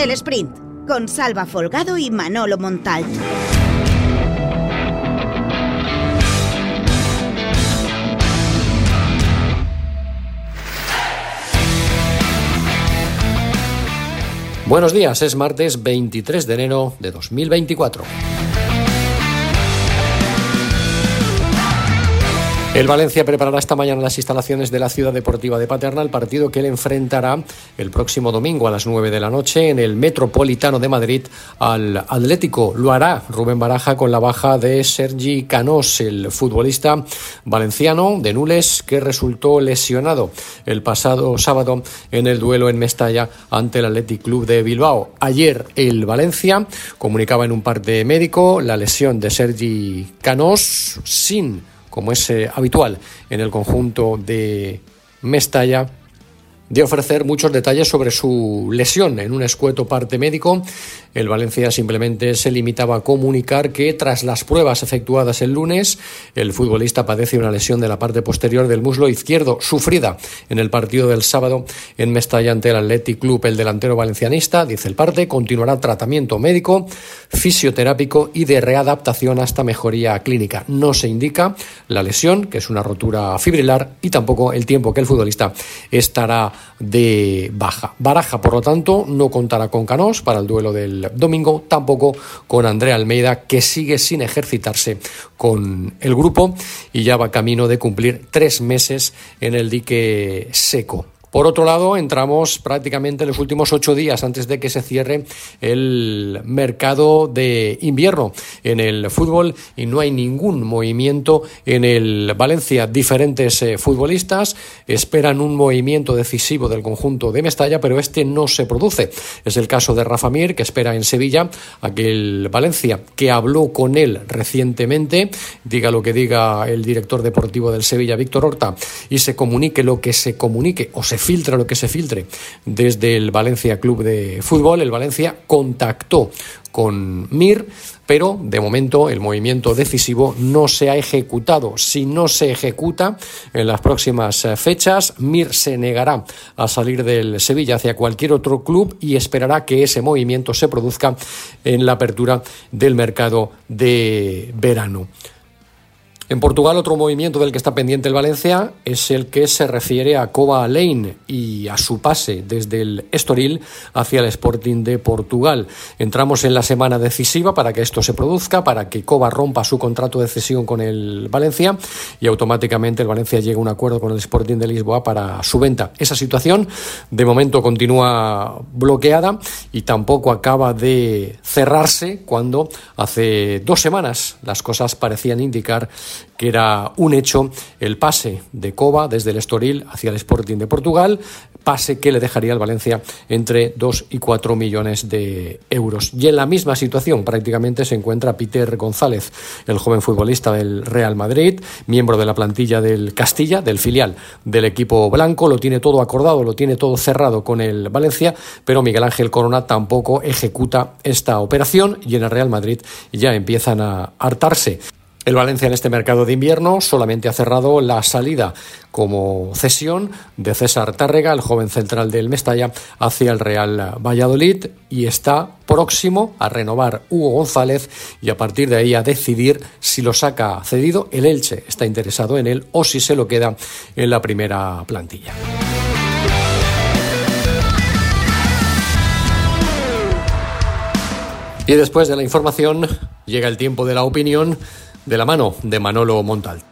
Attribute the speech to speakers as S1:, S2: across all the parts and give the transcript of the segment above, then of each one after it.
S1: El sprint con Salva Folgado y Manolo Montal.
S2: Buenos días, es martes 23 de enero de 2024. El Valencia preparará esta mañana las instalaciones de la Ciudad Deportiva de Paterna, el partido que él enfrentará el próximo domingo a las 9 de la noche en el Metropolitano de Madrid al Atlético. Lo hará Rubén Baraja con la baja de Sergi Canós, el futbolista valenciano de Nules que resultó lesionado el pasado sábado en el duelo en Mestalla ante el Athletic Club de Bilbao. Ayer el Valencia comunicaba en un parte médico la lesión de Sergi Canós sin como es eh, habitual en el conjunto de Mestalla, de ofrecer muchos detalles sobre su lesión en un escueto parte médico el Valencia simplemente se limitaba a comunicar que tras las pruebas efectuadas el lunes, el futbolista padece una lesión de la parte posterior del muslo izquierdo sufrida en el partido del sábado en Mestalla ante el Athletic Club. El delantero valencianista, dice el parte, continuará tratamiento médico, fisioterápico y de readaptación hasta mejoría clínica. No se indica la lesión, que es una rotura fibrilar, y tampoco el tiempo que el futbolista estará de baja. Baraja, por lo tanto, no contará con Canós para el duelo del domingo, tampoco con Andrea Almeida, que sigue sin ejercitarse con el grupo y ya va camino de cumplir tres meses en el dique seco. Por otro lado, entramos prácticamente en los últimos ocho días antes de que se cierre el mercado de invierno en el fútbol y no hay ningún movimiento en el Valencia. Diferentes eh, futbolistas esperan un movimiento decisivo del conjunto de Mestalla, pero este no se produce. Es el caso de Rafa Mir, que espera en Sevilla aquel Valencia que habló con él recientemente, diga lo que diga el director deportivo del Sevilla, Víctor Horta, y se comunique lo que se comunique o se filtra lo que se filtre desde el Valencia Club de Fútbol. El Valencia contactó con Mir, pero de momento el movimiento decisivo no se ha ejecutado. Si no se ejecuta en las próximas eh, fechas, Mir se negará a salir del Sevilla hacia cualquier otro club y esperará que ese movimiento se produzca en la apertura del mercado de verano. En Portugal, otro movimiento del que está pendiente el Valencia es el que se refiere a Coba Lane y a su pase desde el Estoril hacia el Sporting de Portugal. Entramos en la semana decisiva para que esto se produzca, para que Coba rompa su contrato de cesión con el Valencia y automáticamente el Valencia llegue a un acuerdo con el Sporting de Lisboa para su venta. Esa situación de momento continúa bloqueada y tampoco acaba de cerrarse cuando hace dos semanas las cosas parecían indicar que era un hecho el pase de Coba desde el Estoril hacia el Sporting de Portugal, pase que le dejaría al Valencia entre 2 y 4 millones de euros. Y en la misma situación prácticamente se encuentra Peter González, el joven futbolista del Real Madrid, miembro de la plantilla del Castilla, del filial del equipo blanco, lo tiene todo acordado, lo tiene todo cerrado con el Valencia, pero Miguel Ángel Corona tampoco ejecuta esta operación y en el Real Madrid ya empiezan a hartarse. El Valencia en este mercado de invierno solamente ha cerrado la salida como cesión de César Tárrega, el joven central del Mestalla, hacia el Real Valladolid y está próximo a renovar Hugo González y a partir de ahí a decidir si lo saca cedido. El Elche está interesado en él o si se lo queda en la primera plantilla. Y después de la información llega el tiempo de la opinión de la mano de Manolo Montal.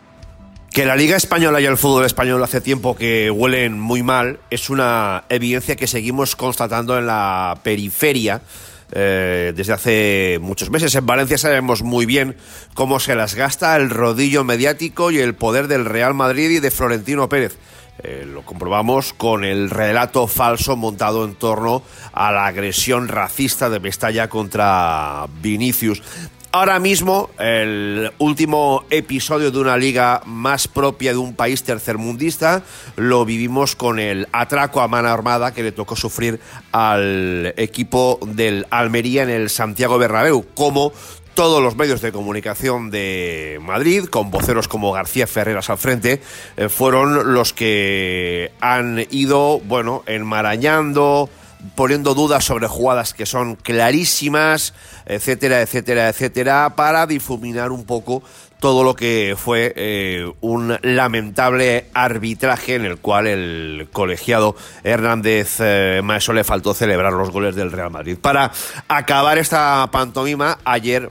S3: Que la Liga Española y el fútbol español hace tiempo que huelen muy mal es una evidencia que seguimos constatando en la periferia. Eh, desde hace muchos meses. En Valencia sabemos muy bien cómo se las gasta el rodillo mediático y el poder del Real Madrid y de Florentino Pérez. Eh, lo comprobamos con el relato falso montado en torno a la agresión racista de Mestalla contra Vinicius ahora mismo el último episodio de una liga más propia de un país tercermundista lo vivimos con el atraco a mano armada que le tocó sufrir al equipo del Almería en el Santiago Bernabéu, como todos los medios de comunicación de Madrid, con voceros como García Ferreras al frente, eh, fueron los que han ido, bueno, enmarañando, poniendo dudas sobre jugadas que son clarísimas, etcétera, etcétera, etcétera, para difuminar un poco todo lo que fue eh, un lamentable arbitraje en el cual el colegiado Hernández eh, Maeso le faltó celebrar los goles del Real Madrid. Para acabar esta pantomima, ayer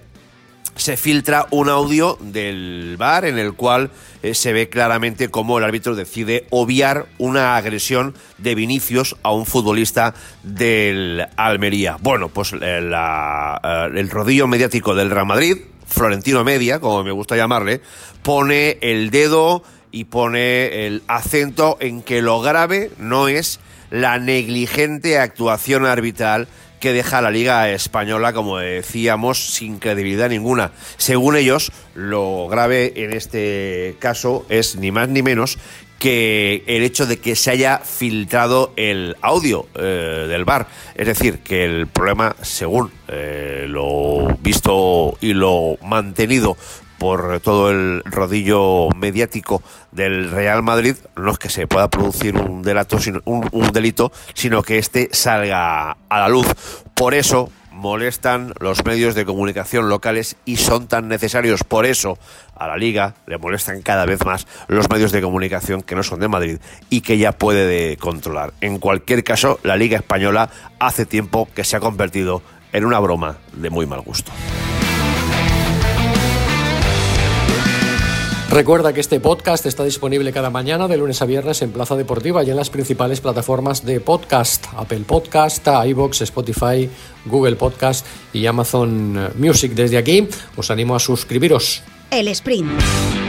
S3: se filtra un audio del bar en el cual eh, se ve claramente cómo el árbitro decide obviar una agresión de Vinicius a un futbolista del Almería. Bueno, pues el rodillo mediático del Real Madrid Florentino Media, como me gusta llamarle, pone el dedo y pone el acento en que lo grave no es la negligente actuación arbitral deja la Liga Española, como decíamos, sin credibilidad ninguna. Según ellos, lo grave en este caso es ni más ni menos que el hecho de que se haya filtrado el audio eh, del bar. Es decir, que el problema, según eh, lo visto y lo mantenido por todo el rodillo mediático del Real Madrid, no es que se pueda producir un, delato, un, un delito, sino que éste salga a la luz. Por eso, molestan los medios de comunicación locales y son tan necesarios. Por eso a la liga le molestan cada vez más los medios de comunicación que no son de Madrid y que ya puede controlar. En cualquier caso, la liga española hace tiempo que se ha convertido en una broma de muy mal gusto.
S2: Recuerda que este podcast está disponible cada mañana de lunes a viernes en Plaza Deportiva y en las principales plataformas de podcast, Apple Podcast, iBox, Spotify, Google Podcast y Amazon Music. Desde aquí os animo a suscribiros.
S1: El Sprint.